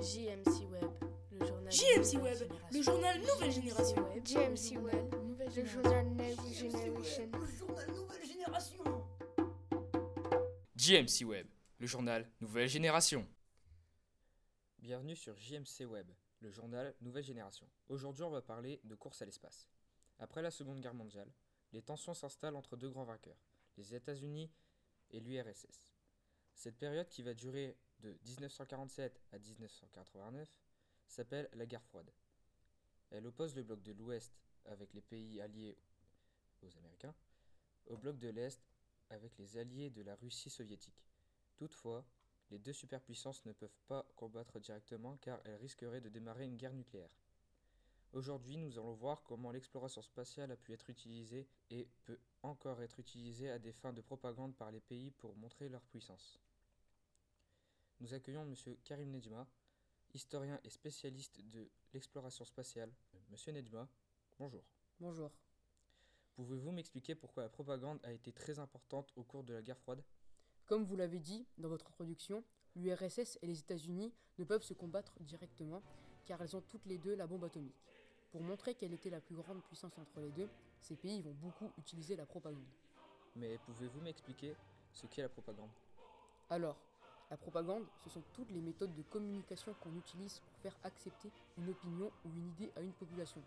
JMC Web, le journal. JMC Web, le journal Nouvelle Génération. JMC Web, le journal Nouvelle Génération. Le journal Nouvelle Génération. JMC Web, le journal Nouvelle Génération. Bienvenue sur JMC Web, le journal Nouvelle Génération. Aujourd'hui, on va parler de course à l'espace. Après la Seconde Guerre mondiale, les tensions s'installent entre deux grands vainqueurs, les États-Unis et l'URSS. Cette période qui va durer de 1947 à 1989 s'appelle la guerre froide. Elle oppose le bloc de l'Ouest avec les pays alliés aux Américains au bloc de l'Est avec les alliés de la Russie soviétique. Toutefois, les deux superpuissances ne peuvent pas combattre directement car elles risqueraient de démarrer une guerre nucléaire. Aujourd'hui, nous allons voir comment l'exploration spatiale a pu être utilisée et peut encore être utilisée à des fins de propagande par les pays pour montrer leur puissance. Nous accueillons M. Karim Nedima, historien et spécialiste de l'exploration spatiale. Monsieur Nedima, bonjour. Bonjour. Pouvez-vous m'expliquer pourquoi la propagande a été très importante au cours de la guerre froide? Comme vous l'avez dit dans votre introduction, l'URSS et les États-Unis ne peuvent se combattre directement car elles ont toutes les deux la bombe atomique. Pour montrer quelle était la plus grande puissance entre les deux, ces pays vont beaucoup utiliser la propagande. Mais pouvez-vous m'expliquer ce qu'est la propagande? Alors, la propagande, ce sont toutes les méthodes de communication qu'on utilise pour faire accepter une opinion ou une idée à une population.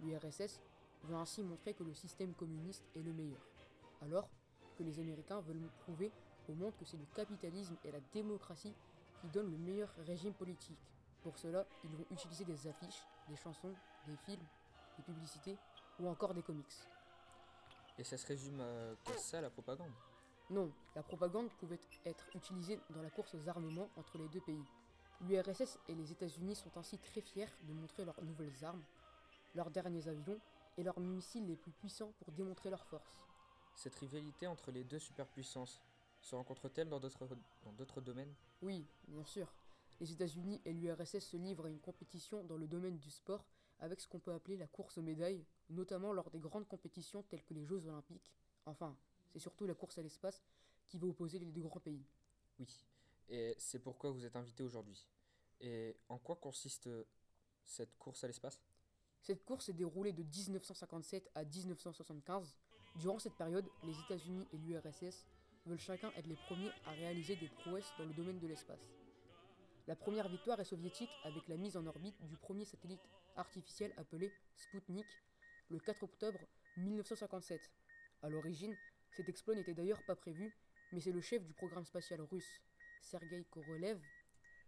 L'URSS veut ainsi montrer que le système communiste est le meilleur, alors que les Américains veulent prouver au monde que c'est le capitalisme et la démocratie qui donnent le meilleur régime politique. Pour cela, ils vont utiliser des affiches, des chansons, des films, des publicités ou encore des comics. Et ça se résume à ça la propagande? Non, la propagande pouvait être utilisée dans la course aux armements entre les deux pays. L'URSS et les États-Unis sont ainsi très fiers de montrer leurs nouvelles armes, leurs derniers avions et leurs missiles les plus puissants pour démontrer leur force. Cette rivalité entre les deux superpuissances se rencontre-t-elle dans d'autres dans d'autres domaines? Oui, bien sûr. Les États-Unis et l'URSS se livrent à une compétition dans le domaine du sport avec ce qu'on peut appeler la course aux médailles, notamment lors des grandes compétitions telles que les Jeux olympiques. Enfin, c'est surtout la course à l'espace qui va opposer les deux grands pays. Oui. Et c'est pourquoi vous êtes invité aujourd'hui. Et en quoi consiste cette course à l'espace? Cette course s'est déroulée de 1957 à 1975. Durant cette période, les États-Unis et l'URSS veulent chacun être les premiers à réaliser des prouesses dans le domaine de l'espace. La première victoire est soviétique avec la mise en orbite du premier satellite artificiel appelé Sputnik le 4 octobre 1957. À l'origine, cet exploit n'était d'ailleurs pas prévu, mais c'est le chef du programme spatial russe, Sergei Korolev,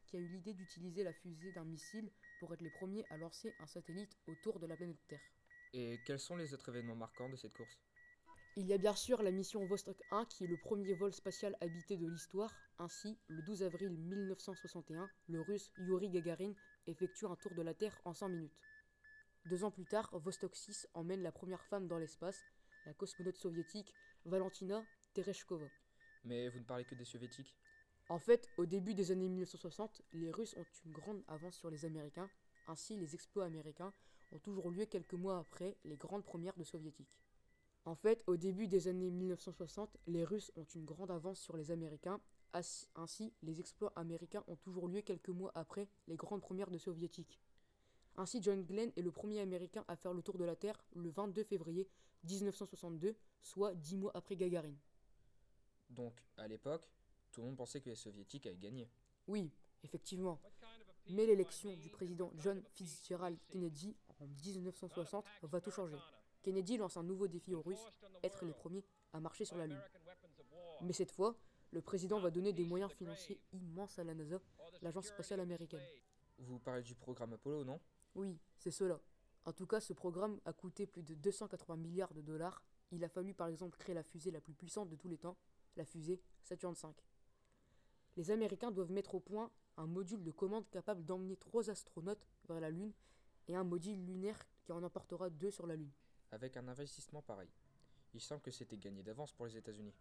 qui a eu l'idée d'utiliser la fusée d'un missile pour être les premiers à lancer un satellite autour de la planète Terre. Et quels sont les autres événements marquants de cette course? Il y a bien sûr la mission Vostok 1 qui est le premier vol spatial habité de l'histoire. Ainsi, le 12 avril 1961, le russe Yuri Gagarin effectue un tour de la Terre en 100 minutes. Deux ans plus tard, Vostok 6 emmène la première femme dans l'espace, la cosmonaute soviétique Valentina Tereshkova. Mais vous ne parlez que des soviétiques? En fait, au début des années 1960, les Russes ont une grande avance sur les Américains. Ainsi, les exploits américains ont toujours lieu quelques mois après les grandes premières de soviétiques. En fait, au début des années 1960, les Russes ont une grande avance sur les Américains. Ainsi, les exploits américains ont toujours lieu quelques mois après les grandes premières de soviétiques. Ainsi, John Glenn est le premier Américain à faire le tour de la Terre le 22 février 1962, soit dix mois après Gagarin. Donc, à l'époque, tout le monde pensait que les soviétiques avaient gagné. Oui, effectivement. Mais l'élection du président John Fitzgerald Kennedy en 1960 va tout changer. Kennedy lance un nouveau défi aux Russes, être les premiers à marcher sur la Lune. Mais cette fois, le président va donner des moyens financiers immenses à la NASA, l'agence spatiale américaine. Vous parlez du programme Apollo, non? Oui, c'est cela. En tout cas, ce programme a coûté plus de 280 milliards de dollars. Il a fallu par exemple créer la fusée la plus puissante de tous les temps, la fusée Saturn V. Les Américains doivent mettre au point un module de commande capable d'emmener trois astronautes vers la Lune et un module lunaire qui en emportera deux sur la Lune. Avec un investissement pareil. Il semble que c'était gagné d'avance pour les États-Unis.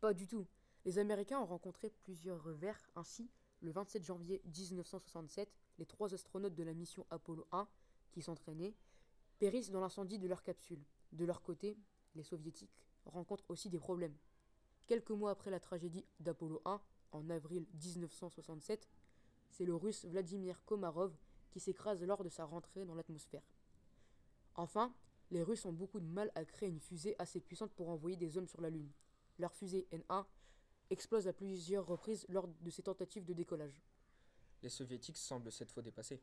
Pas du tout. Les Américains ont rencontré plusieurs revers. Ainsi, le 27 janvier 1967, les trois astronautes de la mission Apollo 1, qui s'entraînaient, périssent dans l'incendie de leur capsule. De leur côté, les soviétiques rencontrent aussi des problèmes. Quelques mois après la tragédie d'Apollo 1, en avril 1967, c'est le russe Vladimir Komarov qui s'écrase lors de sa rentrée dans l'atmosphère. Enfin, les Russes ont beaucoup de mal à créer une fusée assez puissante pour envoyer des hommes sur la Lune. Leur fusée N1 explose à plusieurs reprises lors de ses tentatives de décollage. Les soviétiques semblent cette fois dépassés.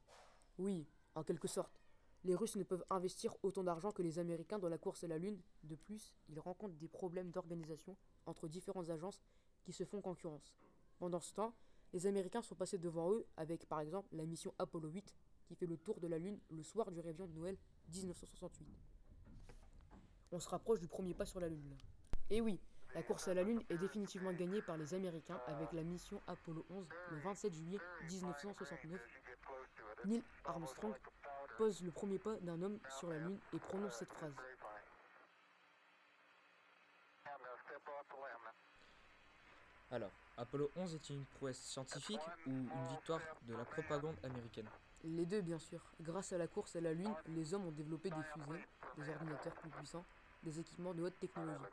Oui, en quelque sorte. Les Russes ne peuvent investir autant d'argent que les Américains dans la course à la Lune. De plus, ils rencontrent des problèmes d'organisation entre différentes agences qui se font concurrence. Pendant ce temps, les Américains sont passés devant eux avec par exemple la mission Apollo 8 qui fait le tour de la Lune le soir du réveillon de Noël 1968. On se rapproche du premier pas sur la Lune. Et oui, la course à la Lune est définitivement gagnée par les Américains avec la mission Apollo 11 le 27 juillet 1969. Neil Armstrong pose le premier pas d'un homme sur la Lune et prononce cette phrase. Alors, Apollo 11 est une prouesse scientifique ou une victoire de la propagande américaine? Les deux, bien sûr. Grâce à la course à la Lune, les hommes ont développé des fusées, des ordinateurs plus puissants, des équipements de haute technologie.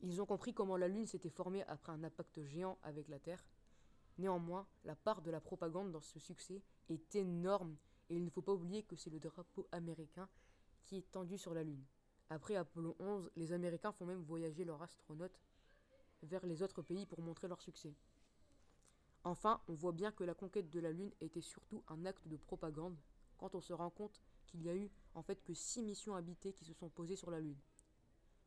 Ils ont compris comment la Lune s'était formée après un impact géant avec la Terre. Néanmoins, la part de la propagande dans ce succès est énorme et il ne faut pas oublier que c'est le drapeau américain qui est tendu sur la Lune. Après Apollo 11, les Américains font même voyager leurs astronautes vers les autres pays pour montrer leur succès. Enfin, on voit bien que la conquête de la Lune était surtout un acte de propagande quand on se rend compte qu'il y a eu en fait que 6 missions habitées qui se sont posées sur la Lune.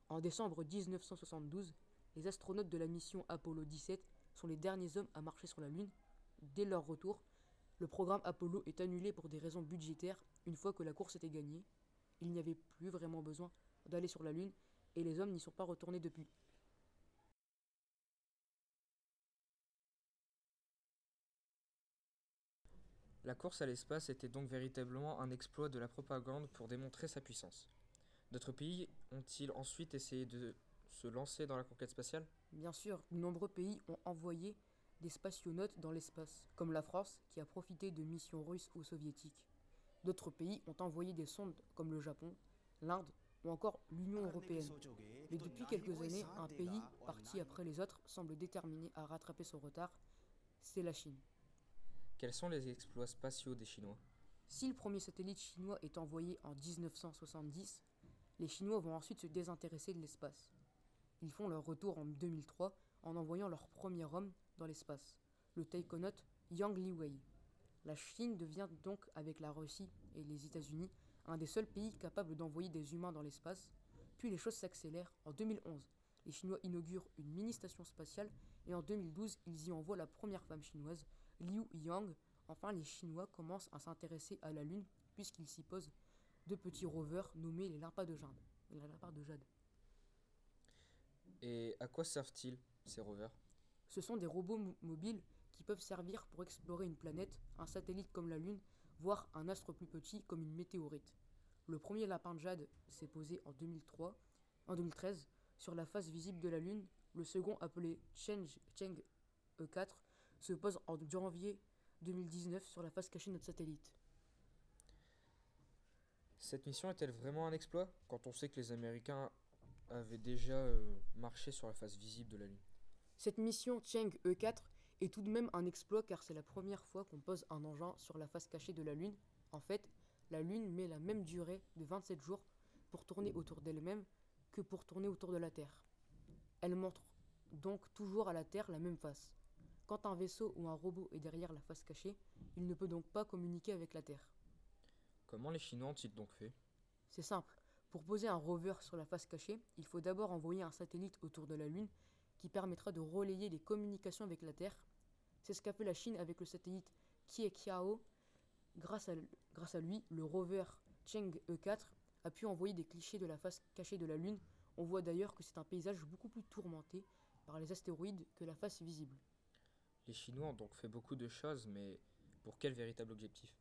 En décembre 1972, les astronautes de la mission Apollo 17 sont les derniers hommes à marcher sur la Lune. Dès leur retour, le programme Apollo est annulé pour des raisons budgétaires une fois que la course était gagnée. Il n'y avait plus vraiment besoin d'aller sur la Lune et les hommes n'y sont pas retournés depuis. La course à l'espace était donc véritablement un exploit de la propagande pour démontrer sa puissance. D'autres pays ont-ils ensuite essayé de se lancer dans la conquête spatiale? Bien sûr, de nombreux pays ont envoyé des spationautes dans l'espace, comme la France qui a profité de missions russes ou soviétiques. D'autres pays ont envoyé des sondes comme le Japon, l'Inde ou encore l'Union européenne. Mais depuis quelques années, un pays, parti après les autres, semble déterminé à rattraper son retard, c'est la Chine. Quels sont les exploits spatiaux des Chinois? Si le premier satellite chinois est envoyé en 1970, les Chinois vont ensuite se désintéresser de l'espace. Ils font leur retour en 2003 en envoyant leur premier homme dans l'espace, le taïkonaute Yang Liwei. La Chine devient donc, avec la Russie et les États-Unis, un des seuls pays capables d'envoyer des humains dans l'espace. Puis les choses s'accélèrent. En 2011, les Chinois inaugurent une mini-station spatiale et en 2012, ils y envoient la première femme chinoise, Liu Yang. Enfin, les Chinois commencent à s'intéresser à la Lune puisqu'ils s'y posent deux petits rovers nommés les lampades de jade. Et à quoi servent-ils, ces rovers Ce sont des robots mo- mobiles qui peuvent servir pour explorer une planète, un satellite comme la Lune, voire un astre plus petit comme une météorite. Le premier lapin de jade s'est posé en 2003, en 2013 sur la face visible de la Lune. Le second, appelé Cheng, Cheng E4, se pose en janvier 2019 sur la face cachée de notre satellite. Cette mission est-elle vraiment un exploit quand on sait que les Américains avaient déjà euh, marché sur la face visible de la Lune? Cette mission Cheng E4 est tout de même un exploit car c'est la première fois qu'on pose un engin sur la face cachée de la Lune. En fait, la Lune met la même durée de 27 jours pour tourner autour d'elle-même que pour tourner autour de la Terre. Elle montre donc toujours à la Terre la même face. Quand un vaisseau ou un robot est derrière la face cachée, il ne peut donc pas communiquer avec la Terre. Comment les Chinois ont-ils donc fait? C'est simple. Pour poser un rover sur la face cachée, il faut d'abord envoyer un satellite autour de la Lune qui permettra de relayer les communications avec la Terre. C'est ce qu'a fait la Chine avec le satellite Kiekiao. Grâce à, grâce à lui, le rover Cheng E4 a pu envoyer des clichés de la face cachée de la Lune. On voit d'ailleurs que c'est un paysage beaucoup plus tourmenté par les astéroïdes que la face visible. Les Chinois ont donc fait beaucoup de choses, mais pour quel véritable objectif?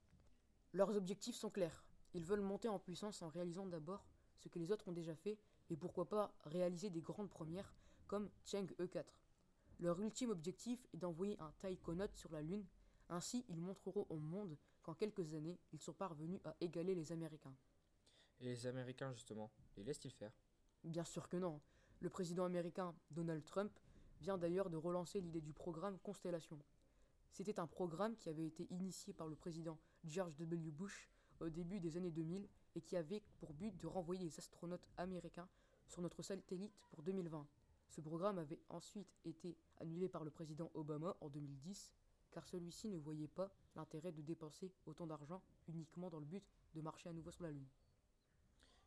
Leurs objectifs sont clairs. Ils veulent monter en puissance en réalisant d'abord ce que les autres ont déjà fait et pourquoi pas réaliser des grandes premières comme Cheng E4. Leur ultime objectif est d'envoyer un taïkonaute sur la Lune. Ainsi, ils montreront au monde qu'en quelques années, ils sont parvenus à égaler les Américains. Et les Américains, justement, les laissent-ils faire? Bien sûr que non. Le président américain Donald Trump vient d'ailleurs de relancer l'idée du programme Constellation. C'était un programme qui avait été initié par le président George W. Bush au début des années 2000 et qui avait pour but de renvoyer des astronautes américains sur notre satellite pour 2020. Ce programme avait ensuite été annulé par le président Obama en 2010 car celui-ci ne voyait pas l'intérêt de dépenser autant d'argent uniquement dans le but de marcher à nouveau sur la Lune.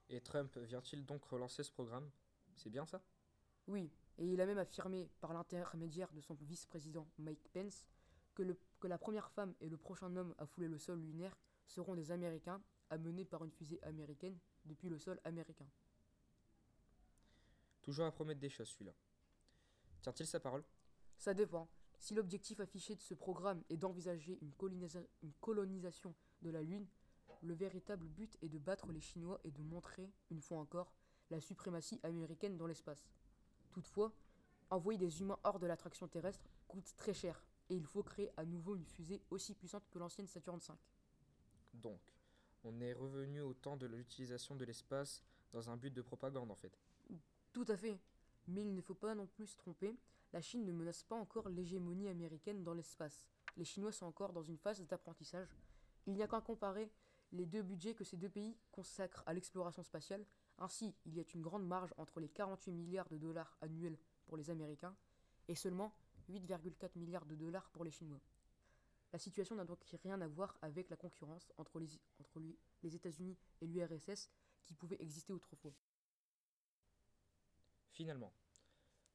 Et Trump vient-il donc relancer ce programme? C'est bien ça? Oui, et il a même affirmé par l'intermédiaire de son vice-président Mike Pence que, le- que la première femme et le prochain homme à fouler le sol lunaire seront des Américains amenés par une fusée américaine depuis le sol américain. Toujours à promettre des choses celui-là. Tient-il sa parole? Ça dépend. Si l'objectif affiché de ce programme est d'envisager une, colonisa- une colonisation de la Lune, le véritable but est de battre les Chinois et de montrer, une fois encore, la suprématie américaine dans l'espace. Toutefois, envoyer des humains hors de l'attraction terrestre coûte très cher, et il faut créer à nouveau une fusée aussi puissante que l'ancienne Saturn V. Donc, on est revenu au temps de l'utilisation de l'espace dans un but de propagande en fait. Tout à fait. Mais il ne faut pas non plus se tromper, la Chine ne menace pas encore l'hégémonie américaine dans l'espace. Les Chinois sont encore dans une phase d'apprentissage. Il n'y a qu'à comparer les deux budgets que ces deux pays consacrent à l'exploration spatiale. Ainsi, il y a une grande marge entre les 48 milliards de dollars annuels pour les Américains et seulement 8,4 milliards de dollars pour les Chinois. La situation n'a donc rien à voir avec la concurrence entre les, États-Unis et l'URSS qui pouvait exister autrefois. Finalement,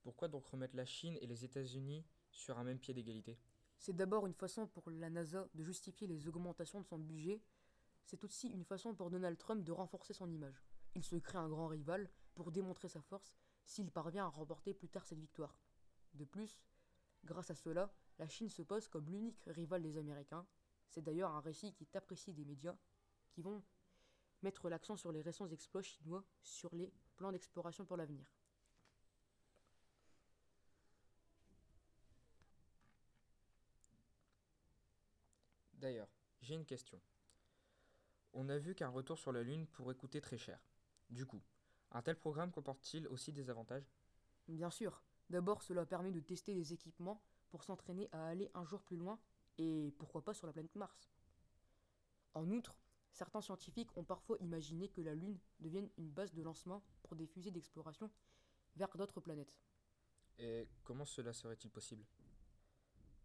pourquoi donc remettre la Chine et les États-Unis sur un même pied d'égalité? C'est d'abord une façon pour la NASA de justifier les augmentations de son budget. C'est aussi une façon pour Donald Trump de renforcer son image. Il se crée un grand rival pour démontrer sa force s'il parvient à remporter plus tard cette victoire. De plus, grâce à cela, la Chine se pose comme l'unique rival des Américains. C'est d'ailleurs un récit qui est apprécié des médias qui vont mettre l'accent sur les récents exploits chinois sur les plans d'exploration pour l'avenir. D'ailleurs, j'ai une question. On a vu qu'un retour sur la Lune pourrait coûter très cher. Du coup, un tel programme comporte-t-il aussi des avantages? Bien sûr. D'abord, cela permet de tester les équipements pour s'entraîner à aller un jour plus loin et pourquoi pas sur la planète Mars. En outre, certains scientifiques ont parfois imaginé que la Lune devienne une base de lancement pour des fusées d'exploration vers d'autres planètes. Et comment cela serait-il possible?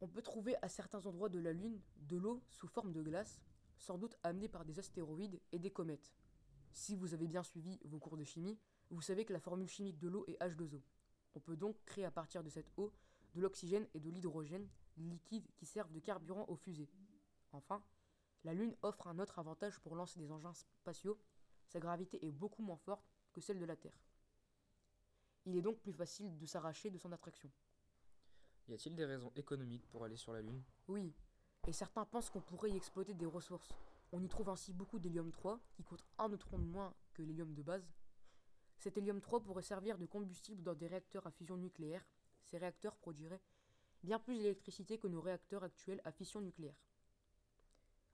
On peut trouver à certains endroits de la Lune de l'eau sous forme de glace, sans doute amenée par des astéroïdes et des comètes. Si vous avez bien suivi vos cours de chimie, vous savez que la formule chimique de l'eau est H2O. On peut donc créer à partir de cette eau de l'oxygène et de l'hydrogène, liquides qui servent de carburant aux fusées. Enfin, la Lune offre un autre avantage pour lancer des engins spatiaux, sa gravité est beaucoup moins forte que celle de la Terre. Il est donc plus facile de s'arracher de son attraction. Y a-t-il des raisons économiques pour aller sur la Lune? Oui, et certains pensent qu'on pourrait y exploiter des ressources. On y trouve ainsi beaucoup d'hélium 3, qui coûte un neutron de moins que l'hélium de base. Cet hélium 3 pourrait servir de combustible dans des réacteurs à fusion nucléaire. Ces réacteurs produiraient bien plus d'électricité que nos réacteurs actuels à fission nucléaire.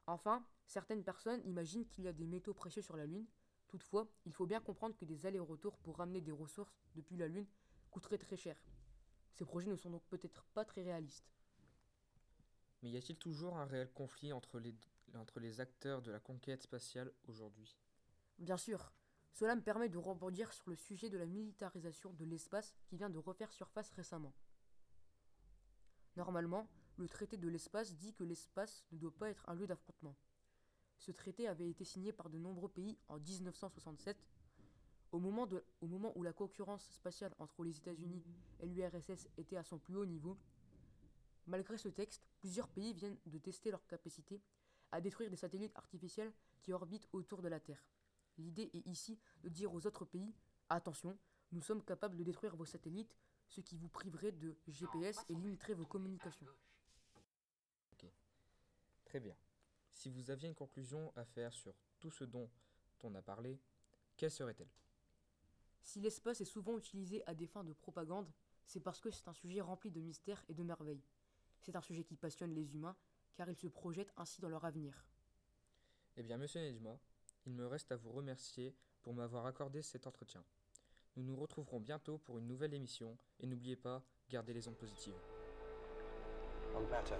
Enfin, certaines personnes imaginent qu'il y a des métaux précieux sur la Lune. Toutefois, il faut bien comprendre que des allers-retours pour ramener des ressources depuis la Lune coûteraient très cher. Ces projets ne sont donc peut-être pas très réalistes. Mais y a-t-il toujours un réel conflit entre les, entre les acteurs de la conquête spatiale aujourd'hui? Bien sûr, cela me permet de rebondir sur le sujet de la militarisation de l'espace qui vient de refaire surface récemment. Normalement, le traité de l'espace dit que l'espace ne doit pas être un lieu d'affrontement. Ce traité avait été signé par de nombreux pays en 1967. Au moment, où la concurrence spatiale entre les États-Unis et l'URSS était à son plus haut niveau, malgré ce texte, plusieurs pays viennent de tester leur capacité à détruire des satellites artificiels qui orbitent autour de la Terre. L'idée est ici de dire aux autres pays attention, nous sommes capables de détruire vos satellites, ce qui vous priverait de GPS et limiterait vos communications. Très bien. Si vous aviez une conclusion à faire sur tout ce dont on a parlé, quelle serait-elle? Si l'espace est souvent utilisé à des fins de propagande, c'est parce que c'est un sujet rempli de mystères et de merveilles. C'est un sujet qui passionne les humains, car ils se projettent ainsi dans leur avenir. Eh bien, monsieur Nejma, il me reste à vous remercier pour m'avoir accordé cet entretien. Nous nous retrouverons bientôt pour une nouvelle émission et n'oubliez pas, gardez les ondes positives. better.